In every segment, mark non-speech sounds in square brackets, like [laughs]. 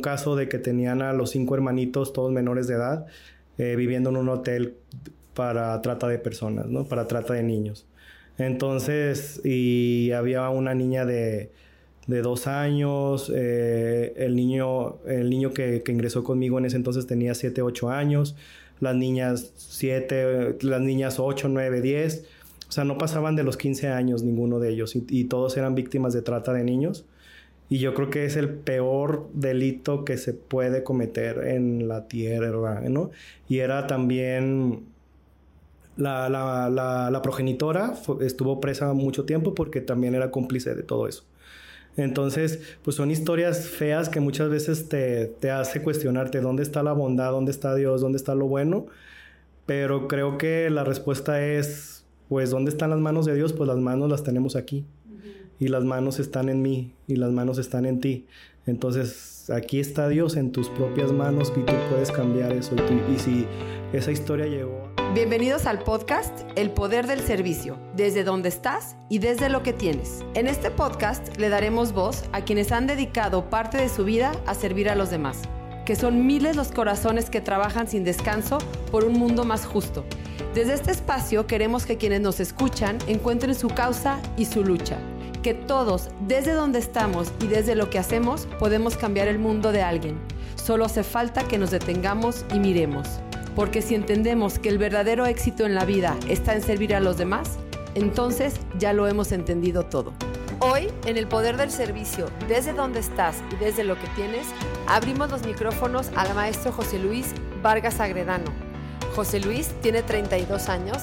un caso de que tenían a los cinco hermanitos, todos menores de edad, eh, viviendo en un hotel para trata de personas, ¿no? Para trata de niños. Entonces, y había una niña de, de dos años, eh, el niño, el niño que, que, ingresó conmigo en ese entonces tenía siete, ocho años, las niñas siete, las niñas ocho, nueve, diez, o sea, no pasaban de los 15 años ninguno de ellos y, y todos eran víctimas de trata de niños. Y yo creo que es el peor delito que se puede cometer en la tierra, ¿no? Y era también la, la, la, progenitora, estuvo presa mucho tiempo porque también era cómplice de todo eso. Entonces, pues son historias feas que muchas veces te, te hace cuestionarte dónde está la bondad, dónde está Dios, dónde está lo bueno. Pero creo que la respuesta es, pues, ¿dónde están las manos de Dios? Pues las manos las tenemos aquí. Y las manos están en mí y las manos están en ti. Entonces, aquí está Dios en tus propias manos y tú puedes cambiar eso. Y, y si esa historia llegó... Bienvenidos al podcast El Poder del Servicio, desde donde estás y desde lo que tienes. En este podcast le daremos voz a quienes han dedicado parte de su vida a servir a los demás, que son miles los corazones que trabajan sin descanso por un mundo más justo. Desde este espacio queremos que quienes nos escuchan encuentren su causa y su lucha que todos, desde donde estamos y desde lo que hacemos, podemos cambiar el mundo de alguien. Solo hace falta que nos detengamos y miremos. Porque si entendemos que el verdadero éxito en la vida está en servir a los demás, entonces ya lo hemos entendido todo. Hoy, en el poder del servicio, desde donde estás y desde lo que tienes, abrimos los micrófonos al maestro José Luis Vargas Agredano. José Luis tiene 32 años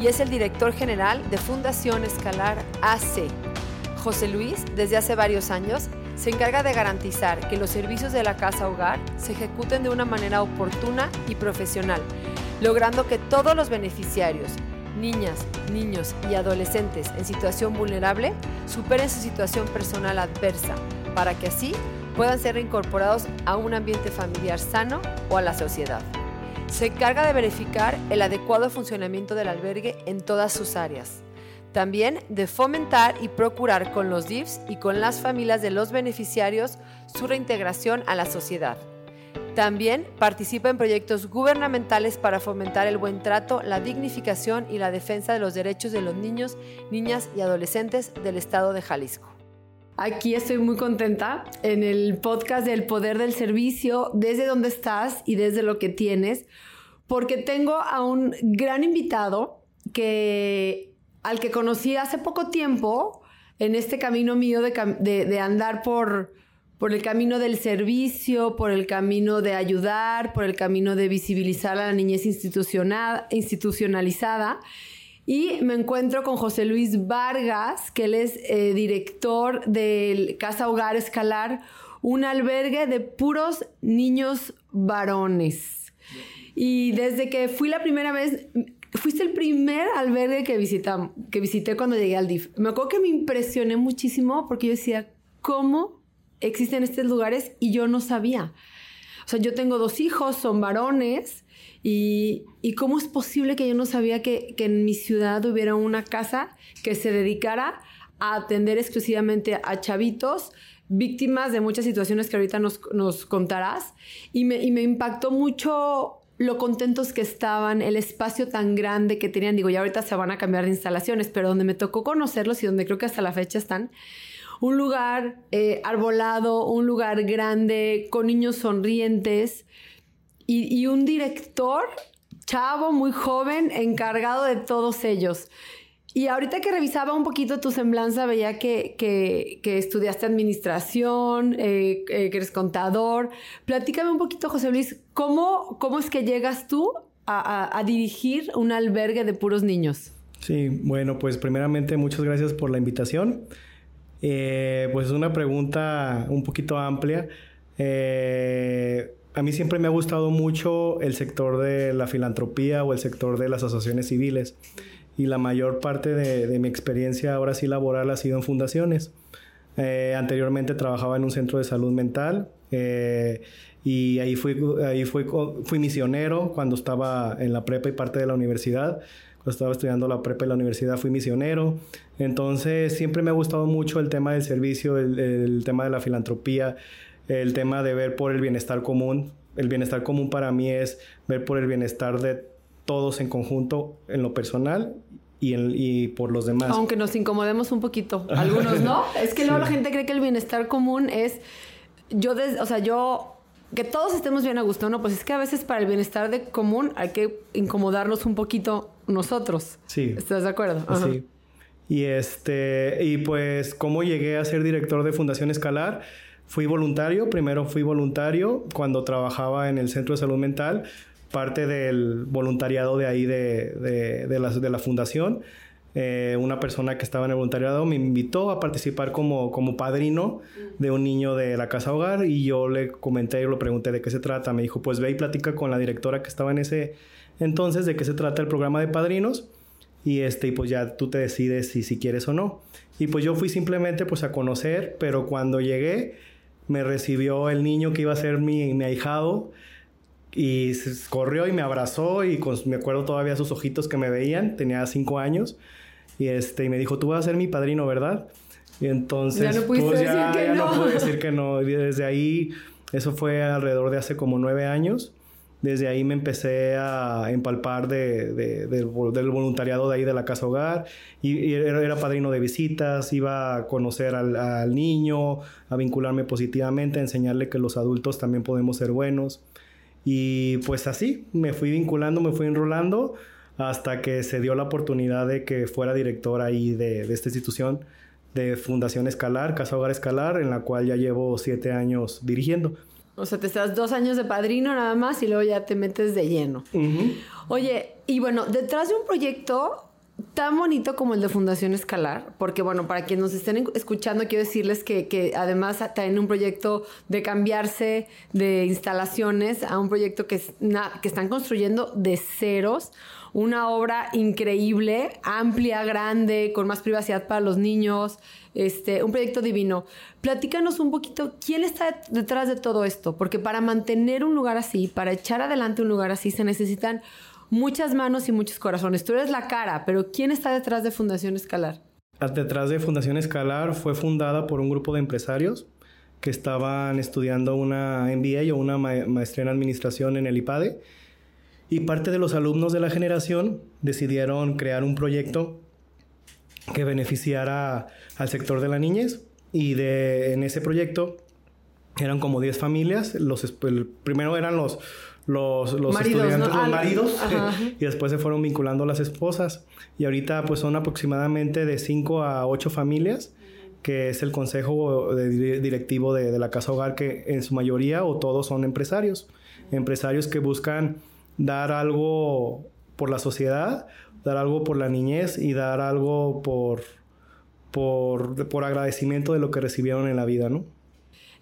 y es el director general de Fundación Escalar AC, José Luis, desde hace varios años, se encarga de garantizar que los servicios de la casa hogar se ejecuten de una manera oportuna y profesional, logrando que todos los beneficiarios, niñas, niños y adolescentes en situación vulnerable, superen su situación personal adversa, para que así puedan ser reincorporados a un ambiente familiar sano o a la sociedad. Se encarga de verificar el adecuado funcionamiento del albergue en todas sus áreas también de fomentar y procurar con los DIFs y con las familias de los beneficiarios su reintegración a la sociedad. También participa en proyectos gubernamentales para fomentar el buen trato, la dignificación y la defensa de los derechos de los niños, niñas y adolescentes del estado de Jalisco. Aquí estoy muy contenta en el podcast del Poder del Servicio, desde donde estás y desde lo que tienes, porque tengo a un gran invitado que al que conocí hace poco tiempo en este camino mío de, andar por, por el camino del servicio, por el camino de ayudar, por el camino de visibilizar a la niñez institucionalizada. Y me encuentro con José Luis Vargas, que él es eh, director del Casa Hogar Escalar, un albergue de puros niños varones. Y desde que fui la primera vez, Fuiste el primer albergue que, que visité cuando llegué al DIF. Me acuerdo que me impresioné muchísimo porque yo decía, ¿cómo existen estos lugares? Y yo no sabía. O sea, yo tengo dos hijos, son varones, y, y cómo es posible que yo no sabía que, que, en mi ciudad hubiera una casa que se dedicara a atender exclusivamente a chavitos víctimas de muchas situaciones que ahorita nos, nos contarás. Y me, y me impactó mucho lo contentos que estaban, el espacio tan grande que tenían. Digo, ya ahorita se van a cambiar de instalaciones, pero donde me tocó conocerlos y donde creo que hasta la fecha están, un lugar eh, arbolado, un lugar grande, con niños sonrientes y, y un director chavo, muy joven, encargado de todos ellos. Y ahorita que revisaba un poquito tu semblanza, veía que, que, estudiaste administración, eh, eh, que eres contador. Platícame un poquito, José Luis, ¿cómo, cómo es que llegas tú a, dirigir un albergue de puros niños? Sí, bueno, pues primeramente muchas gracias por la invitación. Eh, pues es una pregunta un poquito amplia. a mí siempre me ha gustado mucho el sector de la filantropía o el sector de las asociaciones civiles y la mayor parte de, mi experiencia ahora sí laboral ha sido en fundaciones. Eh, anteriormente trabajaba en un centro de salud mental eh, y ahí, fui, ahí fui, fui misionero cuando estaba en la prepa y parte de la universidad. Cuando estaba estudiando la prepa y la universidad fui misionero. Entonces siempre me ha gustado mucho el tema del servicio, el, el tema de la filantropía. el tema de ver por el bienestar común. El bienestar común para mí es ver por el bienestar de todos en conjunto, en lo personal y, y, por los demás. Aunque nos incomodemos un poquito, [laughs] algunos no. Es que luego la gente cree que el bienestar común es, yo, o sea, yo, que todos estemos bien a gusto, ¿no? Pues es que a veces para el bienestar de común hay que incomodarnos un poquito nosotros. Sí. ¿Estás de acuerdo? Sí. Y este, y pues, ¿cómo llegué a ser director de Fundación Escalar? Fui voluntario, primero fui voluntario cuando trabajaba en el Centro de Salud Mental, parte del voluntariado de ahí de, de, la, de la fundación. Eh, una persona que estaba en el voluntariado me invitó a participar como, como padrino de un niño de la casa hogar y yo le comenté y le pregunté de qué se trata. Me dijo, pues ve y platica con la directora que estaba en ese entonces de qué se trata el programa de padrinos y este y pues ya tú te decides si, si quieres o no. Y pues yo fui simplemente pues a conocer, pero cuando llegué me recibió el niño que iba a ser mi, mi ahijado y corrió y me abrazó y me acuerdo todavía sus ojitos que me veían, tenía cinco años y este y me dijo, tú vas a ser mi padrino, ¿verdad? Y entonces ya no, pues, ya, ya no. no pude decir [laughs] que no. Y desde ahí, eso fue alrededor de hace como nueve años desde ahí me empecé a empalpar de, del voluntariado de ahí de la casa hogar y, era, padrino de visitas, iba a conocer al, niño, a vincularme positivamente, a enseñarle que los adultos también podemos ser buenos. Y pues así, me fui vinculando, me fui enrolando hasta que se dio la oportunidad de que fuera director ahí de, de esta institución de Fundación Escalar, Casa Hogar Escalar, en la cual ya llevo siete años dirigiendo. O sea, te estás dos años de padrino nada más y luego ya te metes de lleno. Oye, y bueno, detrás de un proyecto tan bonito como el de Fundación Escalar, porque bueno, para quienes nos estén escuchando, quiero decirles que, que además tienen un proyecto de cambiarse de instalaciones a un proyecto que, que están construyendo de ceros una obra increíble, amplia, grande, con más privacidad para los niños, este, un proyecto divino. Platícanos un poquito, ¿quién está detrás de todo esto? Porque para mantener un lugar así, para echar adelante un lugar así, se necesitan muchas manos y muchos corazones. Tú eres la cara, pero ¿quién está detrás de Fundación Escalar? Detrás de Fundación Escalar fue fundada por un grupo de empresarios que estaban estudiando una MBA o una maestría en administración en el IPADE y parte de los alumnos de la generación decidieron crear un proyecto que beneficiara al sector de la niñez y de, en ese proyecto eran como 10 familias. Los, primero eran los, los, los estudiantes, los ah, maridos, [laughs] y después se fueron vinculando las esposas. Y ahorita pues son aproximadamente de 5 a 8 familias, que es el consejo directivo de, de, la casa hogar, que en su mayoría o todos son empresarios. Empresarios que buscan dar algo por la sociedad, dar algo por la niñez y dar algo por, por, por agradecimiento de lo que recibieron en la vida, ¿no?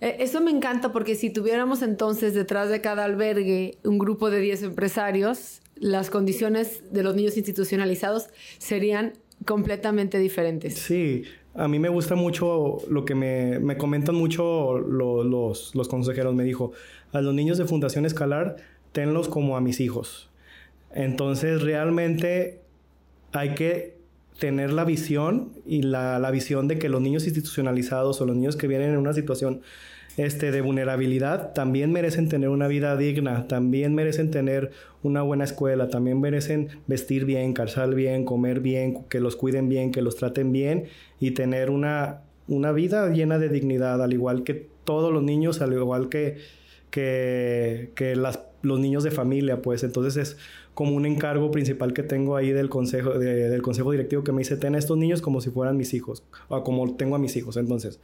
Eh, eso me encanta porque si tuviéramos entonces detrás de cada albergue un grupo de 10 empresarios, las condiciones de los niños institucionalizados serían completamente diferentes. Sí, a mí me gusta mucho lo que me, me comentan mucho los, los consejeros. Me dijo, a los niños de Fundación Escalar tenlos como a mis hijos. Entonces realmente hay que tener la visión y la, visión de que los niños institucionalizados o los niños que vienen en una situación este, de vulnerabilidad también merecen tener una vida digna, también merecen tener una buena escuela, también merecen vestir bien, calzar bien, comer bien, que los cuiden bien, que los traten bien y tener una, una vida llena de dignidad, al igual que todos los niños, al igual que, que, que las los niños de familia, pues. Entonces es como un encargo principal que tengo ahí del consejo, del consejo directivo que me dice, ten a estos niños como si fueran mis hijos, o como tengo a mis hijos, entonces,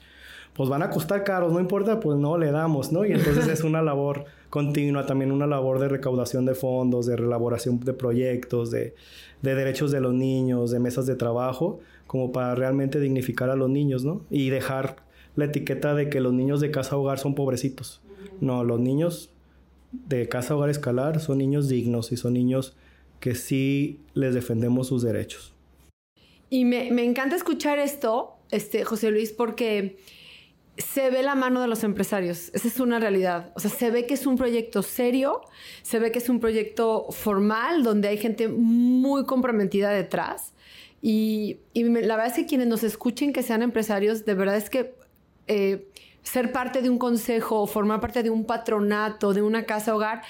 pues van a costar caros, no importa, pues no, le damos, ¿no? Y entonces es una labor continua, también una labor de recaudación de fondos, de elaboración de proyectos, de, de derechos de los niños, de mesas de trabajo, como para realmente dignificar a los niños, ¿no? Y dejar la etiqueta de que los niños de casa hogar son pobrecitos. No, los niños de Casa Hogar Escalar son niños dignos y son niños que sí les defendemos sus derechos. Y me, encanta escuchar esto, este, José Luis, porque se ve la mano de los empresarios. Esa es una realidad. O sea, se ve que es un proyecto serio, se ve que es un proyecto formal, donde hay gente muy comprometida detrás. Y, la verdad es que quienes nos escuchen que sean empresarios, de verdad es que eh, ser parte de un consejo formar parte de un patronato, de una casa hogar,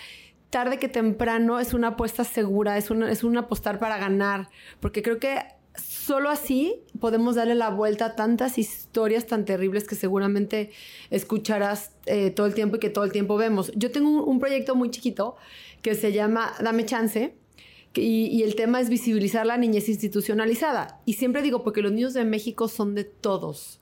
tarde que temprano es una apuesta segura, es, una, es un apostar para ganar, porque creo que solo así podemos darle la vuelta a tantas historias tan terribles que seguramente escucharás eh, todo el tiempo y que todo el tiempo vemos. Yo tengo un, proyecto muy chiquito que se llama Dame Chance. Y, el tema es visibilizar la niñez institucionalizada. Y siempre digo, porque los niños de México son de todos.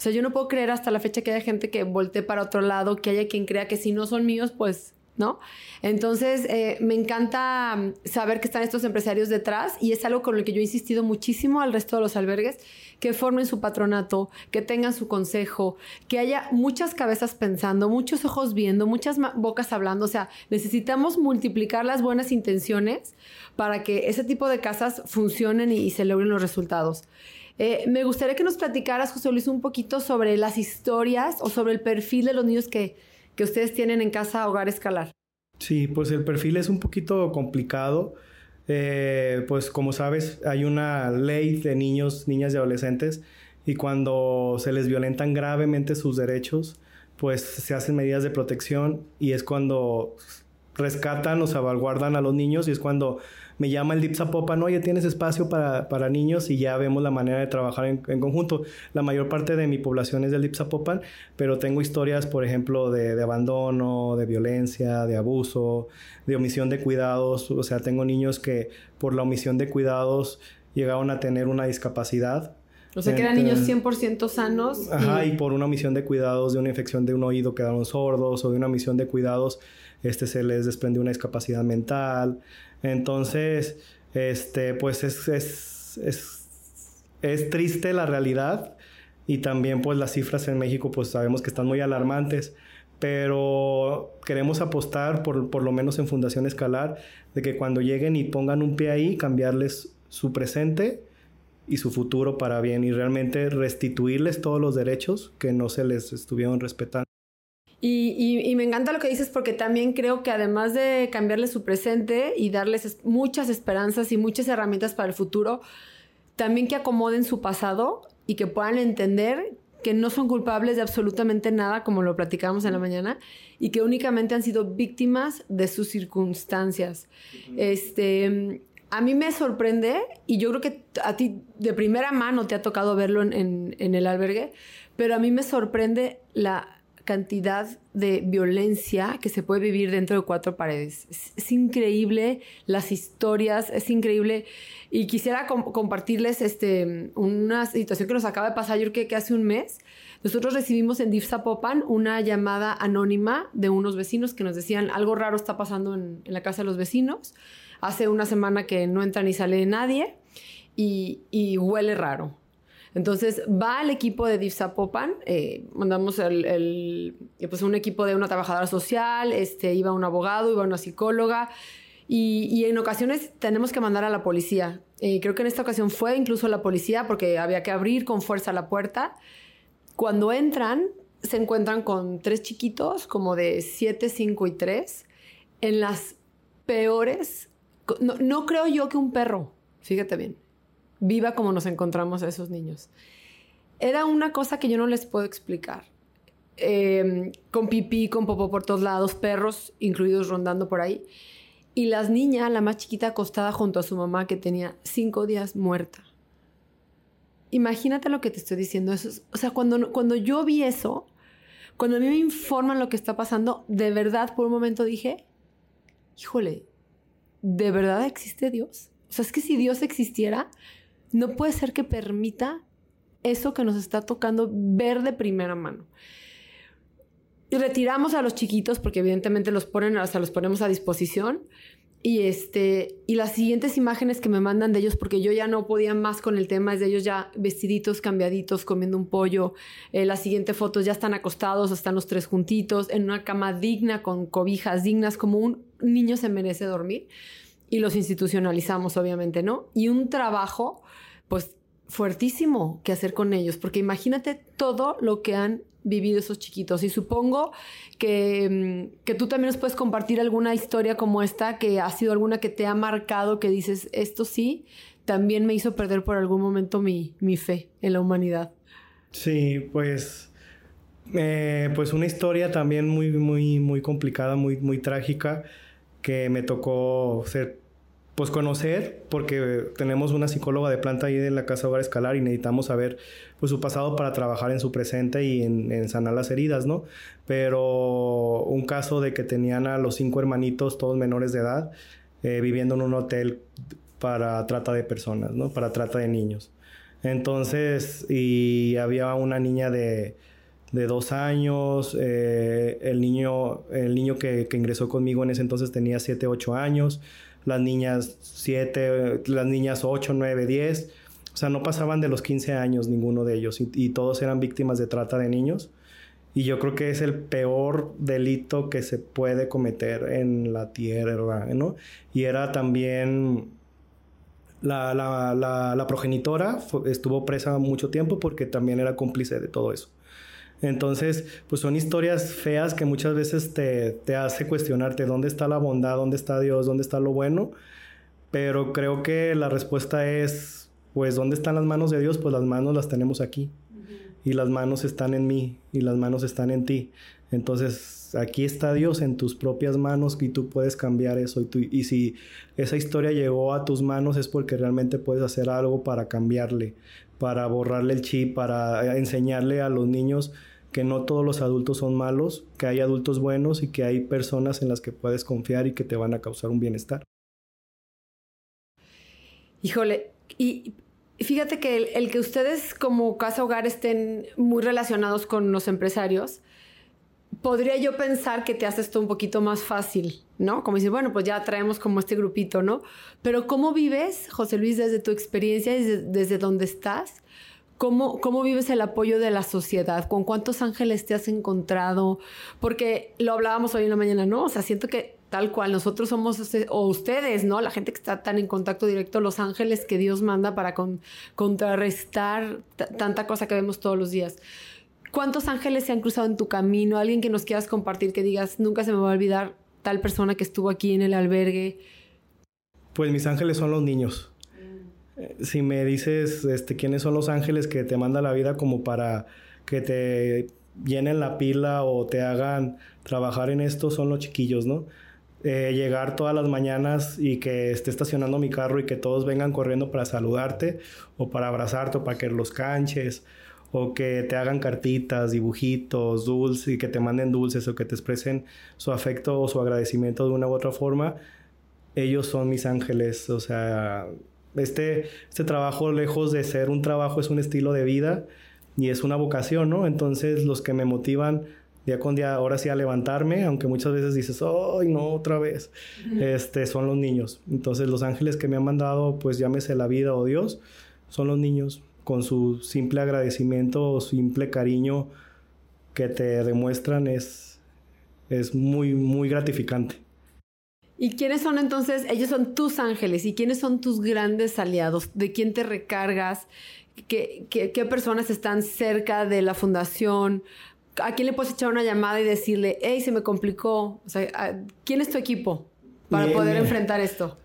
O sea, yo no puedo creer hasta la fecha que haya gente que voltee para otro lado, que haya quien crea que si no son míos, pues ¿no? Entonces, eh, me encanta mm, saber que están estos empresarios detrás y es algo con lo que yo he insistido muchísimo al resto de los albergues, que formen su patronato, que tengan su consejo, que haya muchas cabezas pensando, muchos ojos viendo, muchas bocas hablando. O sea, necesitamos multiplicar las buenas intenciones para que ese tipo de casas funcionen y, se logren los resultados. Eh, me gustaría que nos platicaras, José Luis, un poquito sobre las historias o sobre el perfil de los niños que, que ustedes tienen en casa Hogar Escalar. Sí, pues el perfil es un poquito complicado. Eh, pues como sabes, hay una ley de niños, niñas y adolescentes y cuando se les violentan gravemente sus derechos, pues se hacen medidas de protección y es cuando rescatan o salvaguardan a los niños y es cuando me llama el DIP Zapopan, oye, tienes espacio para, para, niños y ya vemos la manera de trabajar en, conjunto. La mayor parte de mi población es del DIP Zapopan, pero tengo historias, por ejemplo, de, de, abandono, de violencia, de abuso, de omisión de cuidados. O sea, tengo niños que por la omisión de cuidados llegaron a tener una discapacidad. O sea, que eran niños 100% sanos. Ajá, y... por una omisión de cuidados, de una infección de un oído quedaron sordos, o de una omisión de cuidados, este se les desprendió una discapacidad mental. Entonces, este, pues es, es, es, triste la realidad y también pues las cifras en México pues sabemos que están muy alarmantes, pero queremos apostar por, por lo menos en Fundación Escalar de que cuando lleguen y pongan un pie ahí, cambiarles su presente y su futuro para bien y realmente restituirles todos los derechos que no se les estuvieron respetando. Y, me encanta lo que dices porque también creo que además de cambiarles su presente y darles muchas esperanzas y muchas herramientas para el futuro, también que acomoden su pasado y que puedan entender que no son culpables de absolutamente nada, como lo platicamos en la mañana, y que únicamente han sido víctimas de sus circunstancias. Este, a mí me sorprende, y yo creo que a ti de primera mano te ha tocado verlo en el albergue, pero a mí me sorprende la cantidad de violencia que se puede vivir dentro de cuatro paredes. Es, increíble las historias, es increíble. Y quisiera compartirles este, una situación que nos acaba de pasar, yo creo que, hace un mes. Nosotros recibimos en DIF Popan una llamada anónima de unos vecinos que nos decían algo raro está pasando en, la casa de los vecinos. Hace una semana que no entra ni sale nadie y huele raro. Entonces va el equipo de DIF Zapopan, eh, mandamos el, pues un equipo de una trabajadora social, este, iba un abogado, iba una psicóloga y, en ocasiones tenemos que mandar a la policía. Eh, creo que en esta ocasión fue incluso la policía porque había que abrir con fuerza la puerta. Cuando entran, se encuentran con tres chiquitos, como de 7, 5 y 3, en las peores... No, no creo yo que un perro, fíjate bien, viva como nos encontramos a esos niños. Era una cosa que yo no les puedo explicar. Em, con pipí, con popó por todos lados, perros incluidos rondando por ahí. Y las niñas, la más chiquita, acostada junto a su mamá que tenía cinco días muerta. Imagínate lo que te estoy diciendo. Eso o sea, cuando, cuando yo vi eso, cuando a mí me informan lo que está pasando, de verdad por un momento dije, híjole, ¿de verdad existe Dios? O sea, es que si Dios existiera, no puede ser que permita eso que nos está tocando ver de primera mano. Y retiramos a los chiquitos porque evidentemente los ponen, o los ponemos a disposición. Y este, y las siguientes imágenes que me mandan de ellos, porque yo ya no podía más con el tema, es de ellos ya vestiditos, cambiaditos, comiendo un pollo. Eh, las siguientes fotos ya están acostados, están los tres juntitos, en una cama digna, con cobijas dignas, como un niño se merece dormir. Y los institucionalizamos, obviamente, ¿no? Y un trabajo pues fuertísimo que hacer con ellos, porque imagínate todo lo que han vivido esos chiquitos. Y supongo que, mm, que, tú también nos puedes compartir alguna historia como esta, que ha sido alguna que te ha marcado, que dices, esto sí, también me hizo perder por algún momento mi, mi fe en la humanidad. Sí, pues Eh, pues una historia también muy, muy, muy complicada, muy, muy trágica, que me tocó ser, pues conocer, porque tenemos una psicóloga de planta ahí en la Casa Hogar Escalar y necesitamos saber pues su pasado para trabajar en su presente y en, sanar las heridas, ¿no? Pero un caso de que tenían a los cinco hermanitos, todos menores de edad, eh, viviendo en un hotel para trata de personas, ¿no? Para trata de niños. Entonces, y había una niña de, de dos años, eh, el niño, el niño que, que, ingresó conmigo en ese entonces tenía siete, ocho años, las niñas siete, las niñas ocho, nueve, diez, o sea, no pasaban de los 15 años ninguno de ellos y, todos eran víctimas de trata de niños. Y yo creo que es el peor delito que se puede cometer en la tierra, ¿no? Y era también la, la, la, progenitora estuvo presa mucho tiempo porque también era cómplice de todo eso. Entonces, pues son historias feas que muchas veces te, te hace cuestionarte dónde está la bondad, dónde está Dios, dónde está lo bueno. Pero creo que la respuesta es, pues, ¿dónde están las manos de Dios? Pues las manos las tenemos aquí. Y las manos están en mí y las manos están en ti. Entonces, aquí está Dios en tus propias manos y tú puedes cambiar eso. Y, y si esa historia llegó a tus manos es porque realmente puedes hacer algo para cambiarle, para borrarle el chip, para enseñarle a los niños que no todos los adultos son malos, que hay adultos buenos y que hay personas en las que puedes confiar y que te van a causar un bienestar. Híjole, y fíjate que el, que ustedes como casa hogar estén muy relacionados con los empresarios, podría yo pensar que te hace esto un poquito más fácil, ¿no? Como decir, bueno, pues ya traemos como este grupito, ¿no? Pero ¿cómo vives, José Luis, desde tu experiencia, desde, desde donde estás? ¿Cómo, ¿Cómo vives el apoyo de la sociedad? ¿Con cuántos ángeles te has encontrado? Porque lo hablábamos hoy en la mañana, ¿no? O sea, siento que tal cual nosotros somos, o ustedes, ¿no? La gente que está tan en contacto directo, los ángeles que Dios manda para contrarrestar tanta cosa que vemos todos los días. ¿Cuántos ángeles se han cruzado en tu camino? Alguien que nos quieras compartir, que digas, nunca se me va a olvidar tal persona que estuvo aquí en el albergue. Pues mis ángeles son los niños. Si me dices este, quiénes son los ángeles que te manda la vida como para que te llenen la pila o te hagan trabajar en esto, son los chiquillos, ¿no? Eh, llegar todas las mañanas y que esté estacionando mi carro y que todos vengan corriendo para saludarte o para abrazarte o para que los canches o que te hagan cartitas, dibujitos, dulces, y que te manden dulces o que te expresen su afecto o su agradecimiento de una u otra forma, ellos son mis ángeles. O sea, este, este trabajo, lejos de ser un trabajo, es un estilo de vida y es una vocación, ¿no? Entonces, los que me motivan día con día, ahora sí a levantarme, aunque muchas veces dices, ¡ay, no, otra vez! Este, son los niños. Entonces, los ángeles que me han mandado, pues llámese la vida o Dios, son los niños con su simple agradecimiento o simple cariño que te demuestran es, es muy, muy gratificante. ¿Y quiénes son entonces? Ellos son tus ángeles. ¿Y quiénes son tus grandes aliados? ¿De quién te recargas? ¿Qué, qué, personas están cerca de la fundación? ¿A quién le puedes echar una llamada y decirle, hey, se me complicó? O sea, ¿quién es tu equipo para poder enfrentar esto?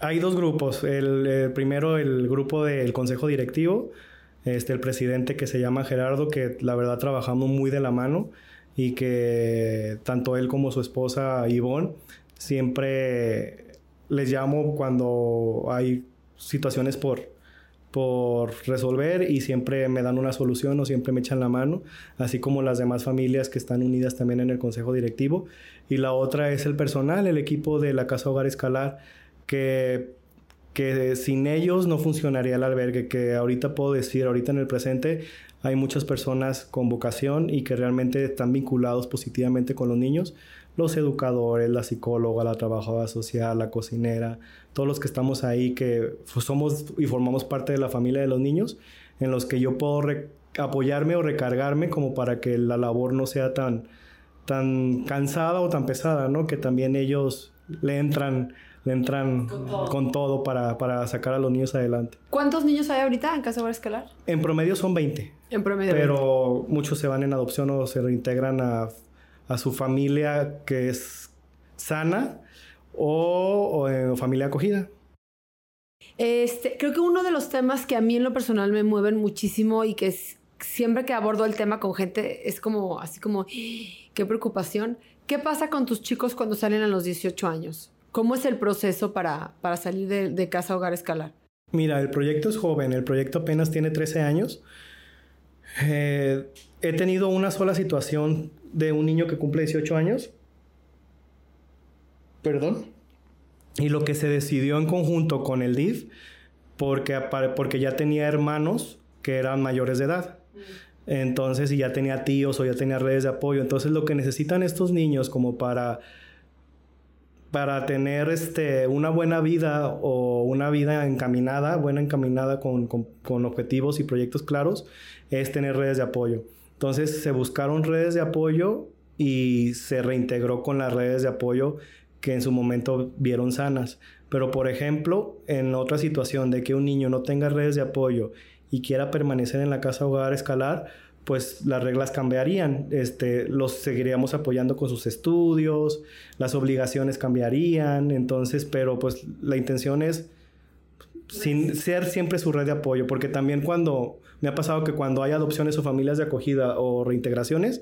Hay dos grupos. El, primero, el grupo del consejo directivo, este, el presidente que se llama Gerardo, que la verdad trabajamos muy de la mano y que tanto él como su esposa Ivonne siempre les llamo cuando hay situaciones por, por resolver y siempre me dan una solución o siempre me echan la mano, así como las demás familias que están unidas también en el consejo directivo. Y la otra es el personal, el equipo de la Casa Hogar Escalar, que que sin ellos no funcionaría el albergue, que ahorita puedo decir, ahorita en el presente hay muchas personas con vocación y que realmente están vinculados positivamente con los niños, los educadores, la psicóloga, la trabajadora social, la cocinera, todos los que estamos ahí que somos y formamos parte de la familia de los niños, en los que yo puedo apoyarme o recargarme como para que la labor no sea tan, tan cansada o tan pesada, ¿no? Que también ellos le entran le entran con todo, para, sacar a los niños adelante. ¿Cuántos niños hay ahorita en Casa Hogar Escalar? En promedio son 20. En promedio. Pero muchos se van en adopción o se reintegran a, su familia que es sana o, en familia acogida. Este, creo que uno de los temas que a mí en lo personal me mueven muchísimo y que siempre que abordo el tema con gente es como así como qué preocupación. ¿Qué pasa con tus chicos cuando salen a los 18 años? ¿Cómo es el proceso para, para salir de, casa hogar escalar? Mira, el proyecto es joven, el proyecto apenas tiene 13 años. Eh, he tenido una sola situación de un niño que cumple 18 años. Perdón. Y lo que se decidió en conjunto con el DIF, porque, porque ya tenía hermanos que eran mayores de edad. Entonces, y ya tenía tíos o ya tenía redes de apoyo. Entonces, lo que necesitan estos niños como para para tener este, una buena vida o una vida encaminada, buena encaminada con, con, objetivos y proyectos claros, es tener redes de apoyo. Entonces se buscaron redes de apoyo y se reintegró con las redes de apoyo que en su momento vieron sanas. Pero por ejemplo, en otra situación de que un niño no tenga redes de apoyo y quiera permanecer en la casa hogar escalar, pues las reglas cambiarían. Este, los seguiríamos apoyando con sus estudios, las obligaciones cambiarían, entonces, pero pues la intención es sin ser siempre su red de apoyo, porque también cuando me ha pasado que cuando hay adopciones o familias de acogida o reintegraciones,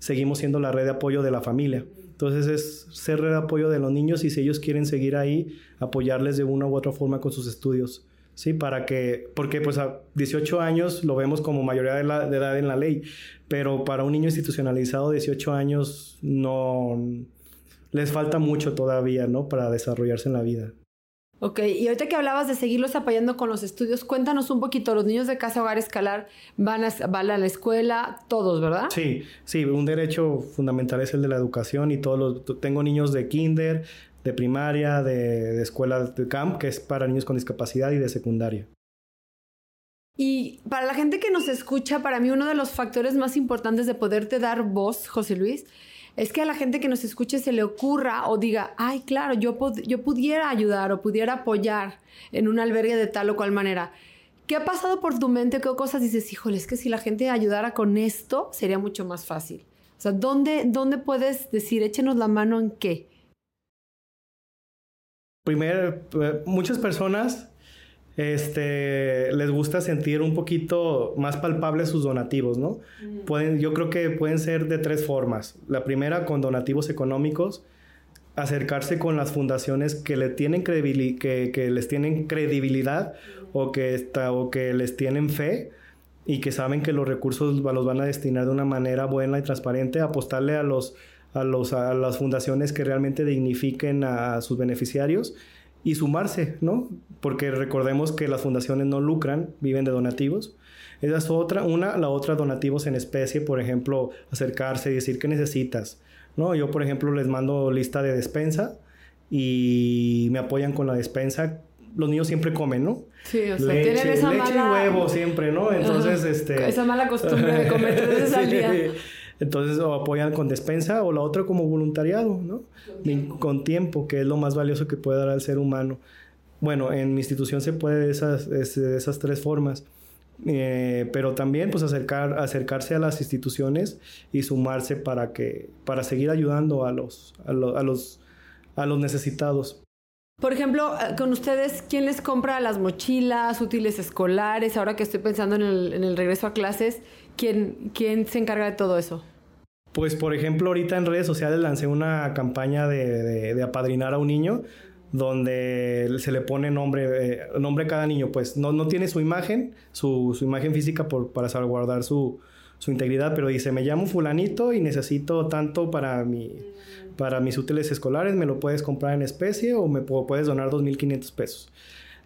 seguimos siendo la red de apoyo de la familia. Entonces es ser red de apoyo de los niños y si ellos quieren seguir ahí, apoyarles de una u otra forma con sus estudios. Sí, para que, porque pues a 18 años lo vemos como mayoría de, de edad en la ley, pero para un niño institucionalizado 18 años no les falta mucho todavía, ¿no? Para desarrollarse en la vida. Ok, y ahorita que hablabas de seguirlos apoyando con los estudios, cuéntanos un poquito, los niños de Casa Hogar Escalar van a, van a la escuela, todos, ¿verdad? Sí, sí, un derecho fundamental es el de la educación y todos los, tengo niños de kinder, de primaria, de, escuela de camp, que es para niños con discapacidad y de secundaria. Y para la gente que nos escucha, para mí uno de los factores más importantes de poderte dar voz, José Luis, es que a la gente que nos escuche se le ocurra o diga, ay, claro, yo, yo pudiera ayudar o pudiera apoyar en un albergue de tal o cual manera. ¿Qué ha pasado por tu mente? ¿Qué cosas dices, híjole, es que si la gente ayudara con esto sería mucho más fácil? O sea, ¿dónde, dónde puedes decir, échenos la mano en qué? Primero, eh, muchas personas este, les gusta sentir un poquito más palpables sus donativos, ¿no? Mm. Pueden, yo creo que pueden ser de tres formas. La primera, con donativos económicos, acercarse con las fundaciones que, le tienen que, que, les tienen credibilidad o que, está, o que les tienen fe y que saben que los recursos los van a destinar de una manera buena y transparente, apostarle a los a, los, a las fundaciones que realmente dignifiquen a sus beneficiarios y sumarse, ¿no? Porque recordemos que las fundaciones no lucran, viven de donativos. Esa es otra, una, la otra donativos en especie, por ejemplo, acercarse y decir qué necesitas, ¿no? Yo, por ejemplo, les mando lista de despensa y me apoyan con la despensa. Los niños siempre comen, ¿no? Sí, o sea, leche, tienen esa leche y huevo siempre, ¿no? Entonces, este... Esa mala costumbre de comer tres veces [laughs] al día. Entonces, o apoyan con despensa o la otra como voluntariado, ¿no? Con tiempo, que es lo más valioso que puede dar al ser humano. Bueno, en mi institución se puede de esas, esas tres formas. Eh, pero también pues acercar, acercarse a las instituciones y sumarse para que para seguir ayudando a los, a, los, a los necesitados. Por ejemplo, eh, con ustedes, ¿quién les compra las mochilas, útiles escolares? Ahora que estoy pensando en el, en el regreso a clases, ¿quién, ¿quién se encarga de todo eso? Pues, por ejemplo, ahorita en redes sociales lancé una campaña de, de, apadrinar a un niño donde se le pone nombre, eh, nombre a cada niño. Pues no, no tiene su imagen, su, su imagen física por, para salvaguardar su, su, integridad, pero dice, me llamo fulanito y necesito tanto para, mi, para mis útiles escolares, me lo puedes comprar en especie o me puedes donar 2.500 pesos.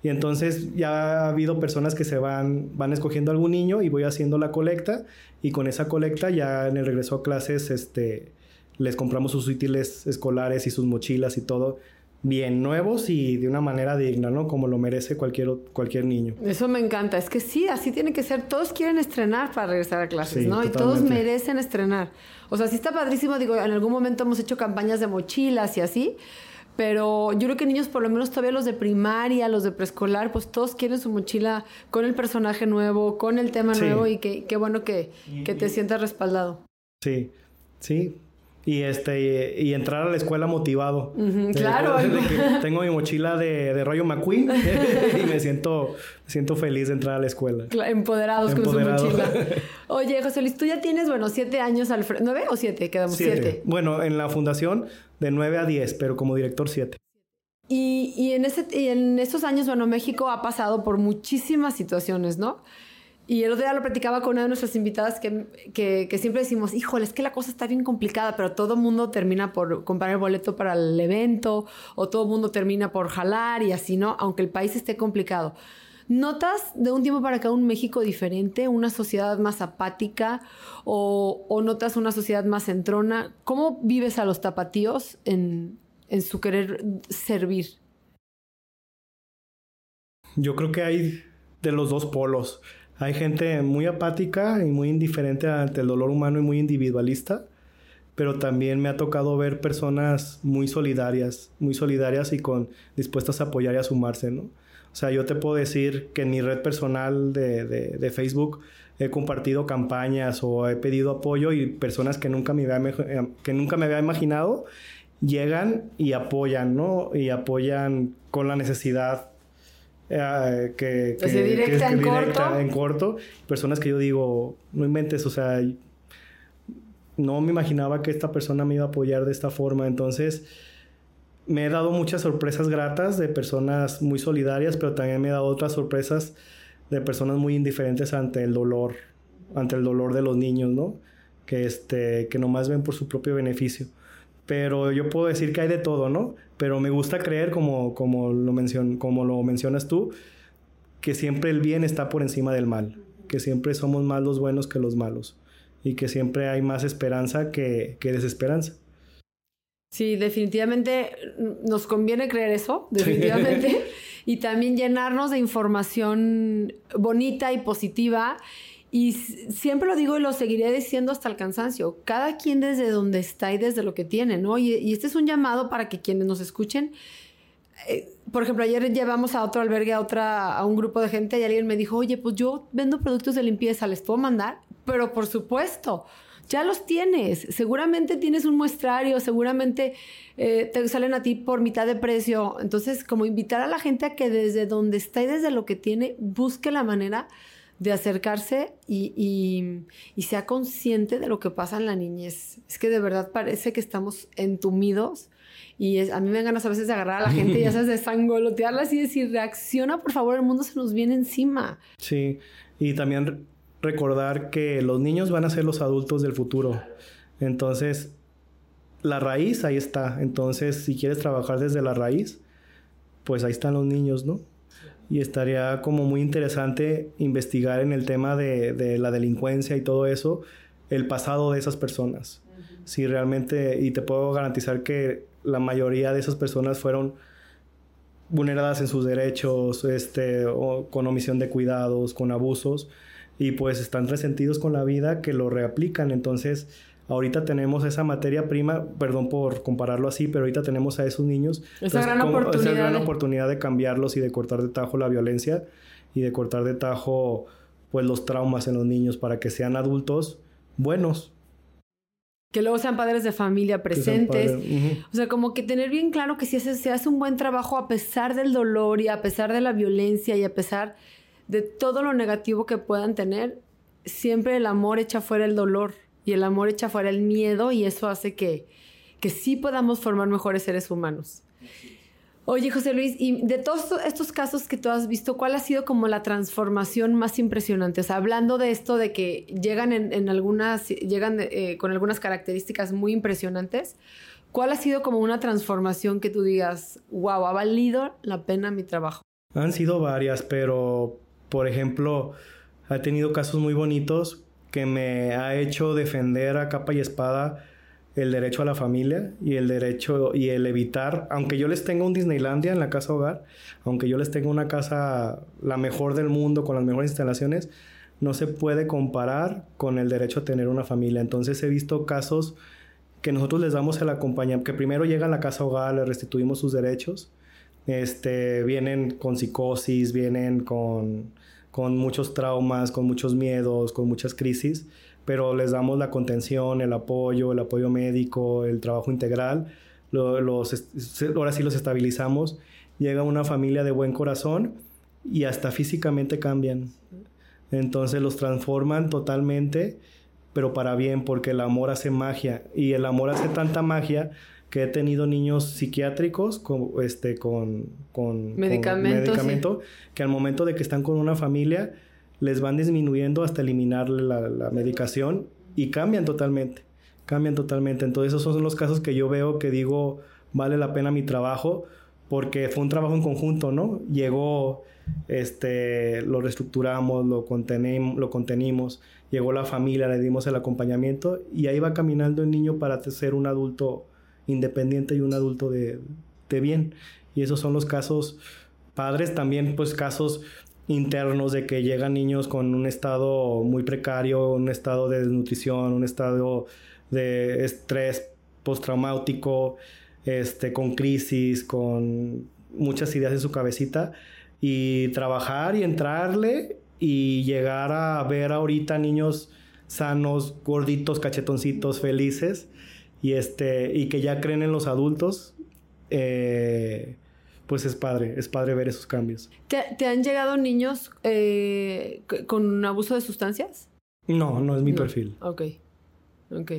Y entonces ya ha habido personas que se van, van escogiendo algún niño y voy haciendo la colecta y con esa colecta ya en el regreso a clases este, les compramos sus útiles escolares y sus mochilas y todo bien nuevos y de una manera digna, ¿no? Como lo merece cualquier, cualquier niño. Eso me encanta. Es que sí, así tiene que ser. Todos quieren estrenar para regresar a clases, ¿no? Y todos merecen estrenar. O sea, sí está padrísimo. Digo, en algún momento hemos hecho campañas de mochilas y así. Pero yo creo que niños, por lo menos todavía los de primaria, los de preescolar, pues todos quieren su mochila con el personaje nuevo, con el tema nuevo y qué bueno que, que te sientas respaldado. Sí, sí. y este y, entrar a la escuela motivado. claro. tengo mi mochila de, de rollo McQueen [laughs] y me siento, siento feliz de entrar a la escuela. Empoderados con su mochila. [laughs] Oye, José Luis, tú ya tienes, bueno, siete años al frente. ¿Nueve o siete? Quedamos siete. Bueno, en la fundación de nueve a diez, pero como director siete. Y, y en, ese, y en estos años, bueno, México ha pasado por muchísimas situaciones, ¿no? Y el otro día lo platicaba con una de nuestras invitadas que, que, siempre decimos, híjole, es que la cosa está bien complicada, pero todo el mundo termina por comprar el boleto para el evento o todo el mundo termina por jalar y así, ¿no? Aunque el país esté complicado. ¿Notas de un tiempo para acá un México diferente, una sociedad más apática o, notas una sociedad más centrona? ¿Cómo vives a los tapatíos en, en su querer servir? Yo creo que hay de los dos polos. Hay gente muy apática y muy indiferente ante el dolor humano y muy individualista, pero también me ha tocado ver personas muy solidarias, muy solidarias y con dispuestas a apoyar y a sumarse, ¿no? O sea, yo te puedo decir que en mi red personal de, de, Facebook he compartido campañas o he pedido apoyo y personas que nunca me había, que nunca me había imaginado llegan y apoyan, ¿no? Y apoyan con la necesidad eh, que, que, directa, en, corto. en corto. Personas que yo digo, no inventes, o sea, no me imaginaba que esta persona me iba a apoyar de esta forma. Entonces, me he dado muchas sorpresas gratas de personas muy solidarias, pero también me he dado otras sorpresas de personas muy indiferentes ante el dolor, ante el dolor de los niños, ¿no? Que, este, que nomás ven por su propio beneficio pero yo puedo decir que hay de todo, ¿no? Pero me gusta creer, como, como, lo, mencion, como lo mencionas tú, que siempre el bien está por encima del mal, que siempre somos más los buenos que los malos y que siempre hay más esperanza que, que desesperanza. Sí, definitivamente nos conviene creer eso, definitivamente, [laughs] y también llenarnos de información bonita y positiva y siempre lo digo y lo seguiré diciendo hasta el cansancio. Cada quien desde donde está y desde lo que tiene, ¿no? Y, este es un llamado para que quienes nos escuchen. Eh, por ejemplo, ayer llevamos a otro albergue, a, otra, a un grupo de gente y alguien me dijo, oye, pues yo vendo productos de limpieza, ¿les puedo mandar? Pero por supuesto, ya los tienes. Seguramente tienes un muestrario, seguramente eh, te salen a ti por mitad de precio. Entonces, como invitar a la gente a que desde donde está y desde lo que tiene, busque la manera de acercarse y, sea consciente de lo que pasa en la niñez. Es que de verdad parece que estamos entumidos y a mí me dan ganas a veces de agarrar a la gente y sabes, de sangolotearla y decir, reacciona, por favor, el mundo se nos viene encima. Sí, y también recordar que los niños van a ser los adultos del futuro. Entonces, la raíz ahí está. Entonces, si quieres trabajar desde la raíz, pues ahí están los niños, ¿no? y estaría como muy interesante investigar en el tema de, la delincuencia y todo eso, el pasado de esas personas. Si realmente, y te puedo garantizar que la mayoría de esas personas fueron vulneradas en sus derechos, este, o con omisión de cuidados, con abusos, y pues están resentidos con la vida que lo reaplican. Entonces, Ahorita tenemos esa materia prima, perdón por compararlo así, pero ahorita tenemos a esos niños. Esa gran oportunidad. Esa gran oportunidad de cambiarlos y de cortar de tajo la violencia y de cortar de tajo pues los traumas en los niños para que sean adultos buenos. Que luego sean padres de familia presentes. O sea, como que tener bien claro que si se hace un buen trabajo a pesar del dolor y a pesar de la violencia y a pesar de todo lo negativo que puedan tener, siempre el amor echa fuera el dolor y el amor echa fuera el miedo y eso hace que, que sí podamos formar mejores seres humanos. Oye, José Luis, y de todos estos casos que tú has visto, ¿cuál ha sido como la transformación más impresionante? O sea, hablando de esto de que llegan en, algunas, llegan eh, con algunas características muy impresionantes, ¿cuál ha sido como una transformación que tú digas, wow, ha valido la pena mi trabajo? Han sido varias, pero, por ejemplo, ha tenido casos muy bonitos que me ha hecho defender a capa y espada el derecho a la familia y el derecho y el evitar, aunque yo les tenga un Disneylandia en la casa hogar, aunque yo les tenga una casa la mejor del mundo con las mejores instalaciones, no se puede comparar con el derecho a tener una familia. Entonces he visto casos que nosotros les damos el acompañamiento, que primero llegan a la casa hogar, les restituimos sus derechos, este, vienen con psicosis, vienen con con muchos traumas, con muchos miedos, con muchas crisis, pero les damos la contención, el apoyo, el apoyo médico, el trabajo integral. Los, ahora sí los estabilizamos. Llega una familia de buen corazón y hasta físicamente cambian. Entonces los transforman totalmente, pero para bien, porque el amor hace magia. Y el amor hace tanta magia que he tenido niños psiquiátricos con, este, con, con, medicamento, que al momento de que están con una familia, les van disminuyendo hasta eliminarle la, medicación y cambian totalmente, cambian totalmente. Entonces esos son los casos que yo veo que digo, vale la pena mi trabajo, porque fue un trabajo en conjunto, ¿no? Llegó, este, lo reestructuramos, lo, contenimos, lo contenimos, llegó la familia, le dimos el acompañamiento y ahí va caminando el niño para ser un adulto independiente y un adulto de, de bien. Y esos son los casos padres, también pues casos internos de que llegan niños con un estado muy precario, un estado de desnutrición, un estado de estrés postraumático, este, con crisis, con muchas ideas en su cabecita y trabajar y entrarle y llegar a ver ahorita niños sanos, gorditos, cachetoncitos, felices y este y que ya creen en los adultos. Eh, pues es padre, es padre ver esos cambios. ¿Te, han llegado niños eh, con abuso de sustancias? No, no es mi perfil. Ok, ok.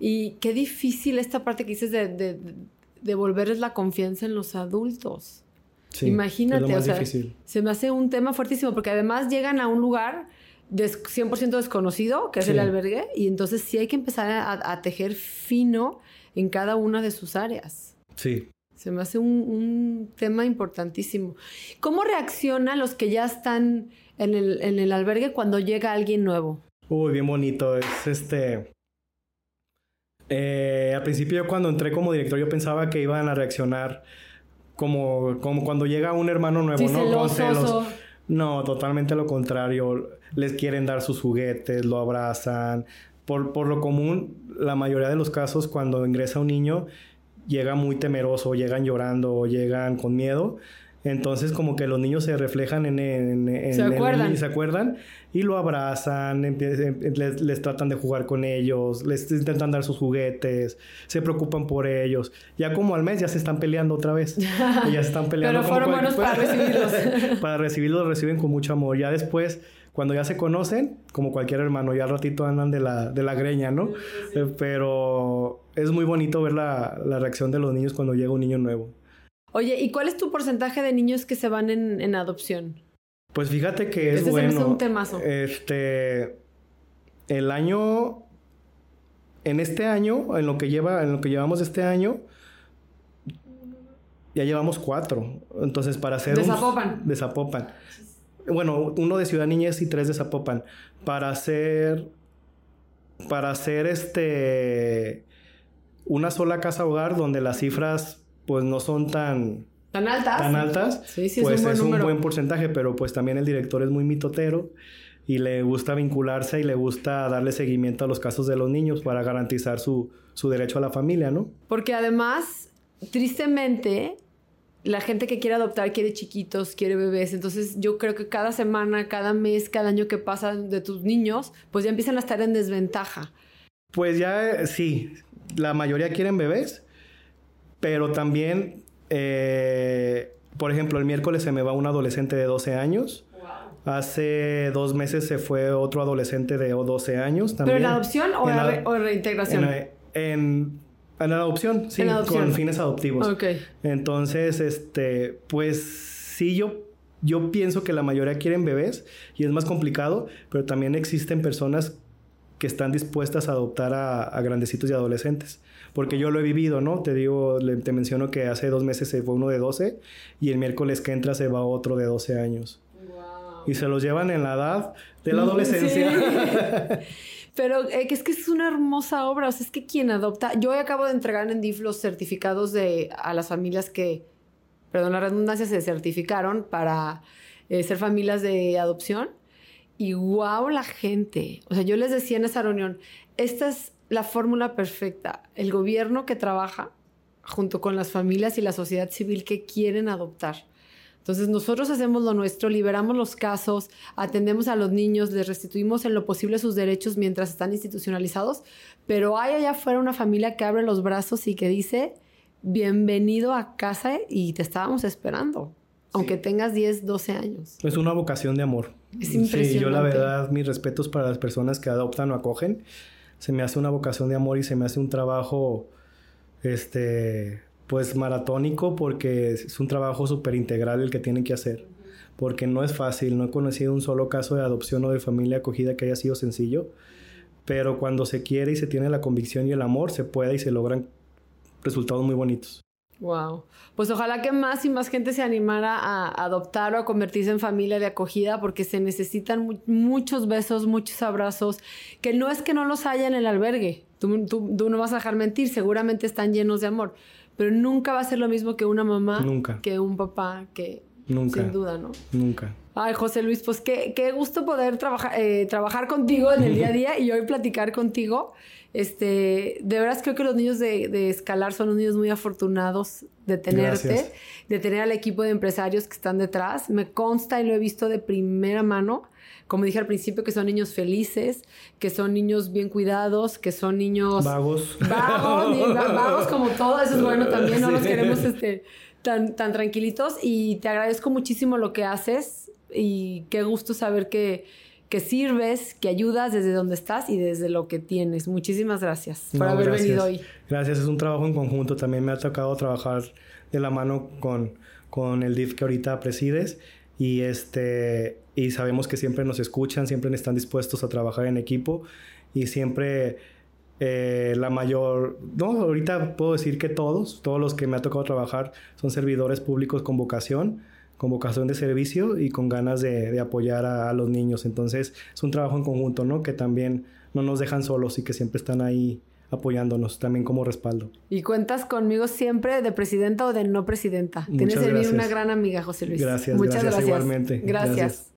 Y qué difícil esta parte que dices de, de, devolverles la confianza en los adultos. Sí, Imagínate, es lo más se me hace un tema fuertísimo porque además llegan a un lugar 100% desconocido, que es el albergue, y entonces sí hay que empezar a, a tejer fino en cada una de sus áreas. Sí, se me hace un, tema importantísimo. ¿Cómo reaccionan los que ya están en el, en el albergue cuando llega alguien nuevo? Uy, bien bonito. Es este. Eh, al principio, cuando entré como director, yo pensaba que iban a reaccionar como, como cuando llega un hermano nuevo, ¿no? No, totalmente lo contrario. Les quieren dar sus juguetes, lo abrazan. Por, por lo común, la mayoría de los casos, cuando ingresa un niño, llega muy temeroso, llegan llorando o llegan con miedo. Entonces como que los niños se reflejan en, en, ¿Se acuerdan? y se acuerdan y lo abrazan, les, tratan de jugar con ellos, les intentan dar sus juguetes, se preocupan por ellos. Ya como al mes ya se están peleando otra vez. [laughs] ya se están peleando. Pero fueron buenos para [laughs] recibirlos. [laughs] para recibirlos reciben con mucho amor. Ya después cuando ya se conocen, como cualquier hermano, ya al ratito andan de la, de la greña, ¿no? Eh, pero es muy bonito ver la, la, reacción de los niños cuando llega un niño nuevo. Oye, ¿y cuál es tu porcentaje de niños que se van en, en adopción? Pues fíjate que es bueno. Es un temazo. Este, el año, en este año, en lo que lleva, en lo que llevamos este año, ya llevamos cuatro. Entonces, para hacer... De Zapopan. De Zapopan bueno, uno de Ciudad Niñez y tres de Zapopan, para hacer, para hacer este, una sola casa hogar donde las cifras pues no son tan... Tan altas. Tan altas. Sí, sí, pues es un, buen, es un buen porcentaje, pero pues también el director es muy mitotero y le gusta vincularse y le gusta darle seguimiento a los casos de los niños para garantizar su, su derecho a la familia, ¿no? Porque además, tristemente, la gente que quiere adoptar quiere chiquitos, quiere bebés. Entonces yo creo que cada semana, cada mes, cada año que pasa de tus niños, pues ya empiezan a estar en desventaja. Pues ya sí, la mayoría quieren bebés, pero también, eh, por ejemplo, el miércoles se me va un adolescente de 12 años. Hace dos meses se fue otro adolescente de 12 años también. ¿Pero en adopción o en, reintegración? en en la adopción, sí, con fines adoptivos. Ok. Entonces, este, pues sí, yo, yo pienso que la mayoría quieren bebés y es más complicado, pero también existen personas que están dispuestas a adoptar a, grandecitos y adolescentes. Porque yo lo he vivido, ¿no? Te digo, te menciono que hace dos meses se fue uno de 12 y el miércoles que entra se va otro de 12 años. Wow. Y se los llevan en la edad de la [laughs] adolescencia. [laughs] Pero eh, es que es una hermosa obra. O sea, es que quien adopta. Yo acabo de entregar en DIF los certificados de a las familias que, perdón la redundancia, se certificaron para eh, ser familias de adopción. Y wow, la gente. O sea, yo les decía en esa reunión, esta es la fórmula perfecta. El gobierno que trabaja junto con las familias y la sociedad civil que quieren adoptar. Entonces nosotros hacemos lo nuestro, liberamos los casos, atendemos a los niños, les restituimos en lo posible sus derechos mientras están institucionalizados, pero hay allá afuera una familia que abre los brazos y que dice, bienvenido a casa y te estábamos esperando, aunque tengas 10, 12 años. Es una vocación de amor. Es impresionante. Sí, yo la verdad, mis respetos para las personas que adoptan o acogen. Se me hace una vocación de amor y se me hace un trabajo, este, pues maratónico porque es un trabajo súper integral el que tienen que hacer. Porque no es fácil, no he conocido un solo caso de adopción o de familia acogida que haya sido sencillo. Pero cuando se quiere y se tiene la convicción y el amor, se puede y se logran resultados muy bonitos. Wow. Pues ojalá que más y más gente se animara a adoptar o a convertirse en familia de acogida porque se necesitan muchos besos, muchos abrazos, que no es que no los haya en el albergue. Tú, tú no vas a dejar mentir, seguramente están llenos de amor pero nunca va a ser lo mismo que una mamá, nunca. que un papá, que nunca. sin duda, ¿no? Nunca. Ay, José Luis, pues qué, qué gusto poder trabajar, eh, trabajar contigo en el día a día y hoy platicar contigo. Este, de veras creo que los niños de, de Escalar son unos niños muy afortunados de tenerte, de tener al equipo de empresarios que están detrás. Me consta y lo he visto de primera mano. Como dije al principio, que son niños felices, que son niños bien cuidados, que son niños... Vagos. Vagos, vagos como todo, eso es bueno también, no los queremos este, tan, tan tranquilitos. Y te agradezco muchísimo lo que haces. Y qué gusto saber que, que sirves, que ayudas desde donde estás y desde lo que tienes. Muchísimas gracias por haber venido hoy. Gracias, es un trabajo en conjunto. También me ha tocado trabajar de la mano con, con el DIF que ahorita presides y este y sabemos que siempre nos escuchan, siempre están dispuestos a trabajar en equipo y siempre eh, la mayor, no, ahorita puedo decir que todos, todos los que me ha tocado trabajar son servidores públicos con vocación, con vocación de servicio y con ganas de, apoyar a, los niños. Entonces es un trabajo en conjunto, ¿no? Que también no nos dejan solos y que siempre están ahí apoyándonos también como respaldo. Y cuentas conmigo siempre de presidenta o de no presidenta. Tienes en mí una gran amiga, José Luis. Gracias, Muchas gracias, igualmente. gracias.